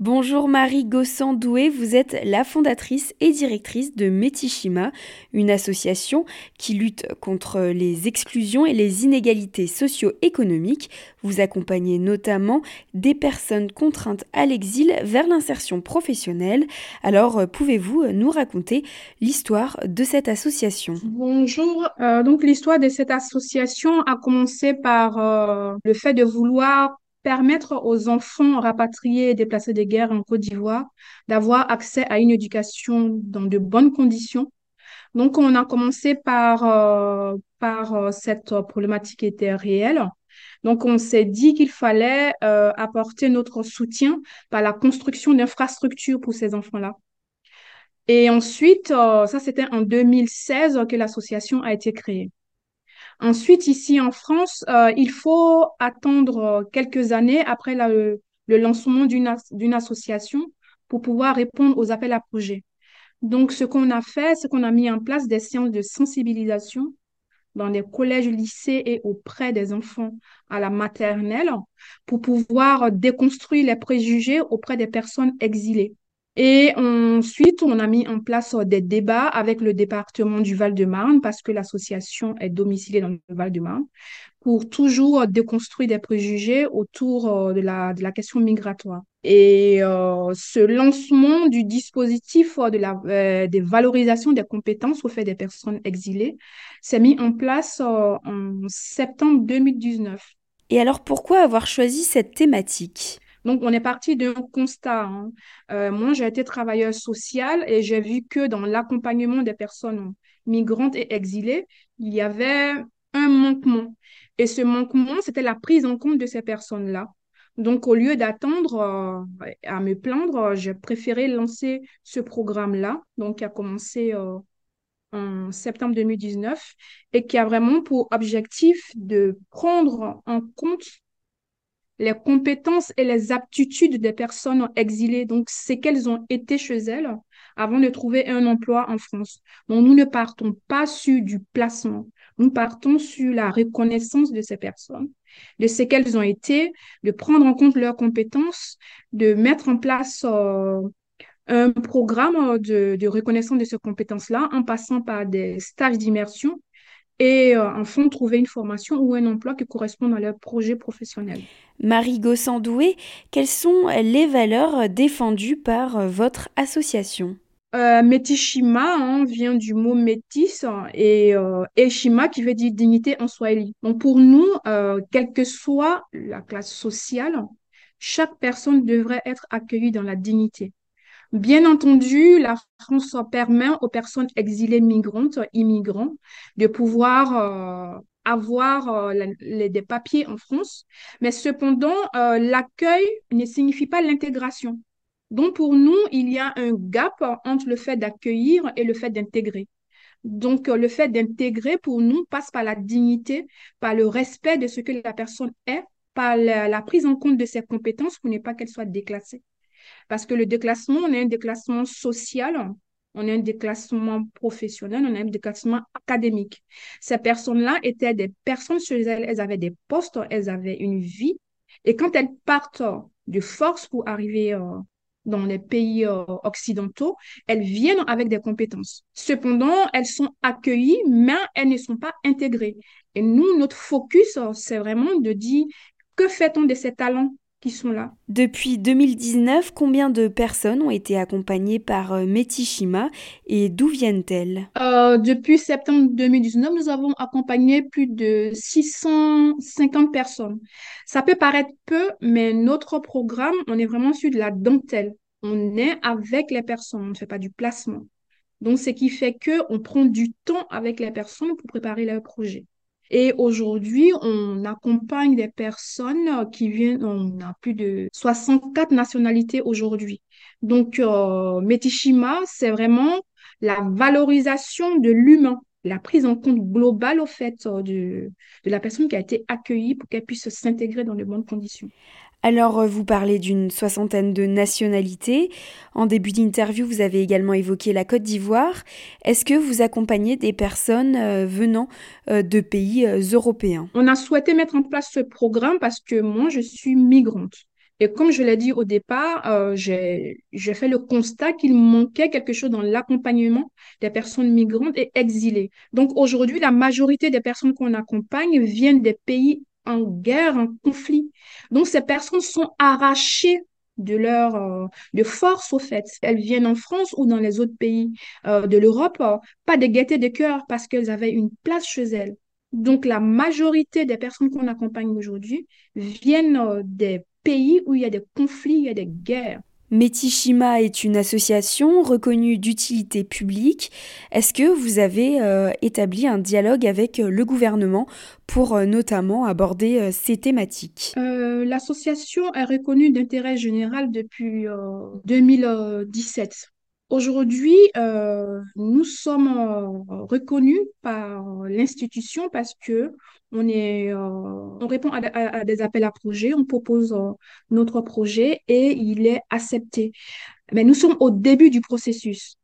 Bonjour Marie Gossan-Doué, vous êtes la fondatrice et directrice de Metishima, une association qui lutte contre les exclusions et les inégalités socio-économiques. Vous accompagnez notamment des personnes contraintes à l'exil vers l'insertion professionnelle. Alors, pouvez-vous nous raconter l'histoire de cette association? Bonjour, euh, donc l'histoire de cette association a commencé par euh, le fait de vouloir permettre aux enfants rapatriés et déplacés de guerre en Côte d'Ivoire d'avoir accès à une éducation dans de bonnes conditions. Donc, on a commencé par, euh, par euh, cette problématique était réelle. Donc, on s'est dit qu'il fallait euh, apporter notre soutien par la construction d'infrastructures pour ces enfants-là. Et ensuite, ça, c'était en 2016 que l'association a été créée. Ensuite, ici en France, euh, il faut attendre euh, quelques années après le, lancement d'une association pour pouvoir répondre aux appels à projets. Donc, ce qu'on a fait, c'est qu'on a mis en place des séances de sensibilisation dans les collèges, lycées et auprès des enfants à la maternelle pour pouvoir déconstruire les préjugés auprès des personnes exilées. Et ensuite, on a mis en place euh, des débats avec le département du Val-de-Marne parce que l'association est domiciliée dans le Val-de-Marne pour toujours déconstruire des préjugés autour euh, de la, question migratoire. Et euh, ce lancement du dispositif de la, des valorisations des compétences au fait des personnes exilées s'est mis en place en septembre 2019. Et alors pourquoi avoir choisi cette thématique? Donc, on est parti d'un constat. Hein. Euh, moi, j'ai été travailleuse sociale et j'ai vu que dans l'accompagnement des personnes migrantes et exilées, il y avait un manquement. Et ce manquement, c'était la prise en compte de ces personnes-là. Donc, au lieu d'attendre euh, à me plaindre, j'ai préféré lancer ce programme-là, donc qui a commencé euh, en septembre 2019 et qui a vraiment pour objectif de prendre en compte les compétences et les aptitudes des personnes exilées. Donc, c'est qu'elles ont été chez elles avant de trouver un emploi en France. Donc, nous ne partons pas sur du placement. Nous partons sur la reconnaissance de ces personnes, de ce qu'elles ont été, de prendre en compte leurs compétences, de mettre en place euh, un programme de, de reconnaissance de ces compétences-là en passant par des stages d'immersion et euh, enfin trouver une formation ou un emploi qui corresponde à leur projet professionnel. Marie Gossandoué, quelles sont les valeurs défendues par euh, votre association? Euh, Metishima hein, vient du mot métis et euh, qui veut dire dignité en swahili. Donc pour nous, euh, quelle que soit la classe sociale, chaque personne devrait être accueillie dans la dignité. Bien entendu, la France permet aux personnes exilées migrantes, immigrants, de pouvoir euh, avoir euh, des papiers en France, mais cependant, euh, l'accueil ne signifie pas l'intégration. Donc, pour nous, il y a un gap entre le fait d'accueillir et le fait d'intégrer. Donc, le fait d'intégrer, pour nous, passe par la dignité, par le respect de ce que la personne est, par la, la prise en compte de ses compétences pour ne pas qu'elle soit déclassée. Parce que le déclassement, on a un déclassement social, on a un déclassement professionnel, on a un déclassement académique. Ces personnes-là étaient des personnes chez elles, elles avaient des postes, elles avaient une vie. Et quand elles partent de force pour arriver euh, dans les pays euh, occidentaux, elles viennent avec des compétences. Cependant, elles sont accueillies, mais elles ne sont pas intégrées. Et nous, notre focus, c'est vraiment de dire, que fait-on de ces talents? Qui sont là. Depuis 2019, combien de personnes ont été accompagnées par euh, Metishima et d'où viennent-elles? Euh, Depuis septembre 2019, nous avons accompagné plus de 650 personnes. Ça peut paraître peu, mais notre programme, on est vraiment sur de la dentelle. On est avec les personnes, on ne fait pas du placement. Donc, ce qui fait que on prend du temps avec les personnes pour préparer leur projet. Et aujourd'hui, on accompagne des personnes qui viennent, on a plus de 64 nationalités aujourd'hui. Donc, euh, Metishima, c'est vraiment la valorisation de l'humain. la prise en compte globale, au fait, de, de la personne qui a été accueillie pour qu'elle puisse s'intégrer dans de bonnes conditions. Alors, euh, vous parlez d'une soixantaine de nationalités. En début d'interview, vous avez également évoqué la Côte d'Ivoire. Est-ce que vous accompagnez des personnes euh, venant euh, de pays européens? On a souhaité mettre en place ce programme parce que moi, je suis migrante. Et comme je l'ai dit au départ, j'ai fait le constat qu'il manquait quelque chose dans l'accompagnement des personnes migrantes et exilées. Donc aujourd'hui, la majorité des personnes qu'on accompagne viennent des pays en guerre, en conflit. Donc, ces personnes sont arrachées de leur euh, de force au fait. Elles viennent en France ou dans les autres pays euh, de l'Europe, euh, pas de gaieté de cœur parce qu'elles avaient une place chez elles. Donc la majorité des personnes qu'on accompagne aujourd'hui viennent des pays où il y a des conflits, il y a des guerres. Metishima est une association reconnue d'utilité publique. Est-ce que vous avez euh, établi un dialogue avec euh, le gouvernement pour euh, notamment aborder ces thématiques? L'association est reconnue d'intérêt général depuis 2017. Aujourd'hui, nous sommes reconnus par l'institution parce que on, est, euh, on répond à, des appels à projets, on propose euh, notre projet et il est accepté. Mais nous sommes au début du processus.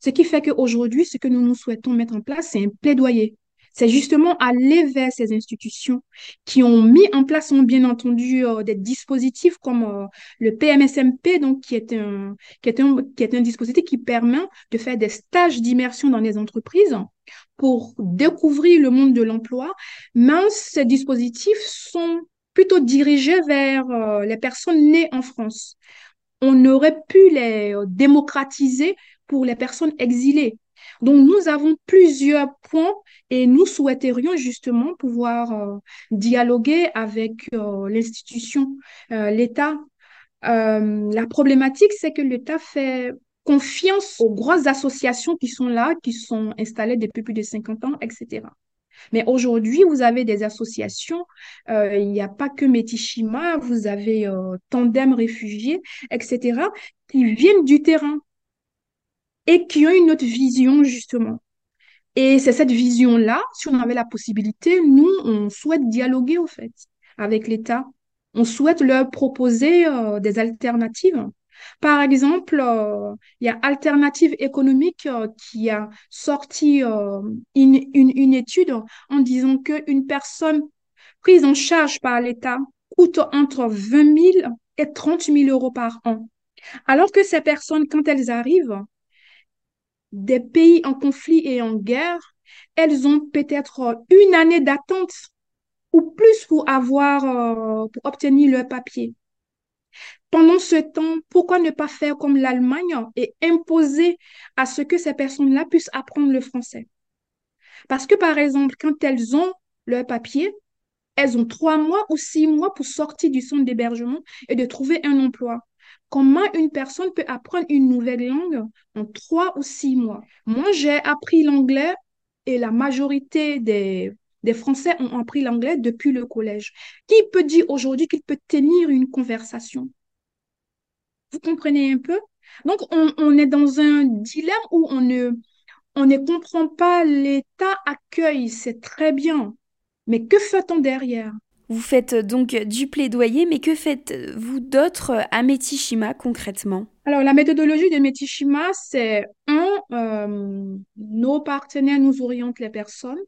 Ce qui fait qu'aujourd'hui, ce que nous nous souhaitons mettre en place, c'est un plaidoyer c'est justement aller vers ces institutions qui ont mis en place, bien entendu, euh, des dispositifs comme euh, le PMSMP, donc qui est, un, qui, est un, qui est un dispositif qui permet de faire des stages d'immersion dans les entreprises pour découvrir le monde de l'emploi. Mais ces dispositifs sont plutôt dirigés vers euh, les personnes nées en France. On aurait pu les démocratiser pour les personnes exilées. Donc, nous avons plusieurs points et nous souhaiterions justement pouvoir euh, dialoguer avec euh, l'institution, euh, l'État. la problématique, c'est que l'État fait confiance aux grosses associations qui sont là, qui sont installées depuis plus de 50 ans, etc. Mais aujourd'hui, vous avez des associations, il n'y a pas que Metishima, vous avez Tandem Réfugiés, etc., qui viennent du terrain et qui ont une autre vision, justement. Et c'est cette vision-là, si on avait la possibilité, nous, on souhaite dialoguer, au fait, avec l'État. On souhaite leur proposer euh, des alternatives. Par exemple, euh, il y a Alternative économique euh, qui a sorti une, une, une, étude en disant qu'une personne prise en charge par l'État coûte entre 20 000 et 30 000 euros par an. Alors que ces personnes, quand elles arrivent, des pays en conflit et en guerre, elles ont peut-être une année d'attente ou plus pour avoir, euh, pour obtenir leur papier. Pendant ce temps, pourquoi ne pas faire comme l'Allemagne et imposer à ce que ces personnes-là puissent apprendre le français? Parce que, par exemple, quand elles ont leur papier, elles ont trois mois ou six mois pour sortir du centre d'hébergement et de trouver un emploi. Comment une personne peut apprendre une nouvelle langue en trois ou six mois? Moi, j'ai appris l'anglais et la majorité des, Français ont appris l'anglais depuis le collège. Qui peut dire aujourd'hui qu'il peut tenir une conversation? Vous comprenez un peu? Donc, on, on est dans un dilemme où on ne, on ne comprend pas l'État accueil, c'est très bien. Mais que fait-on derrière? Vous faites donc du plaidoyer, mais que faites-vous d'autre à Metishima concrètement? Alors, la méthodologie de Metishima, c'est un, euh, nos partenaires nous orientent les personnes.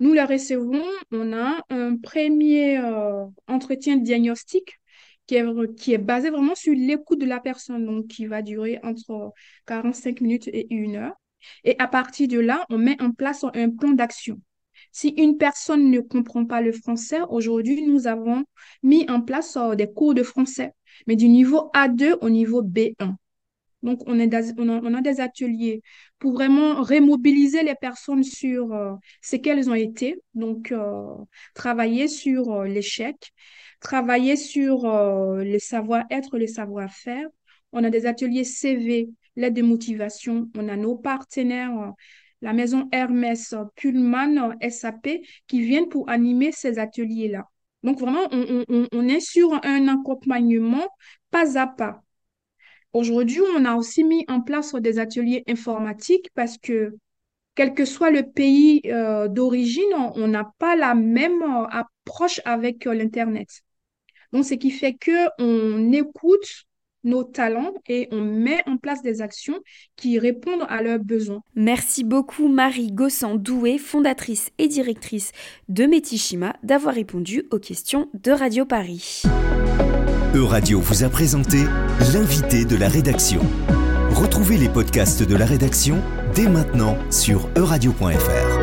Nous les recevons, on a un premier euh, entretien diagnostic qui est, qui est basé vraiment sur l'écoute de la personne, donc qui va durer entre 45 minutes et une heure. Et à partir de là, on met en place un plan d'action. Si une personne ne comprend pas le français, aujourd'hui, nous avons mis en place euh, des cours de français, mais du niveau A2 au niveau B1. Donc, on, a, des ateliers pour vraiment remobiliser les personnes sur euh, ce qu'elles ont été. Donc, euh, travailler sur l'échec, travailler sur le savoir-être, le savoir-faire. On a des ateliers CV, l'aide de motivation. On a nos partenaires la maison Hermès, Pullman, SAP, qui viennent pour animer ces ateliers-là. Donc vraiment, on, est sur un accompagnement pas à pas. Aujourd'hui, on a aussi mis en place des ateliers informatiques parce que quel que soit le pays euh, d'origine, on n'a pas la même euh, approche avec euh, l'Internet. Donc, ce qui fait que on écoute nos talents et on met en place des actions qui répondent à leurs besoins. Merci beaucoup Marie Gossan-Doué, fondatrice et directrice de Metishima, d'avoir répondu aux questions de Radio Paris. Euradio vous a présenté l'invité de la rédaction. Retrouvez les podcasts de la rédaction dès maintenant sur euradio.fr.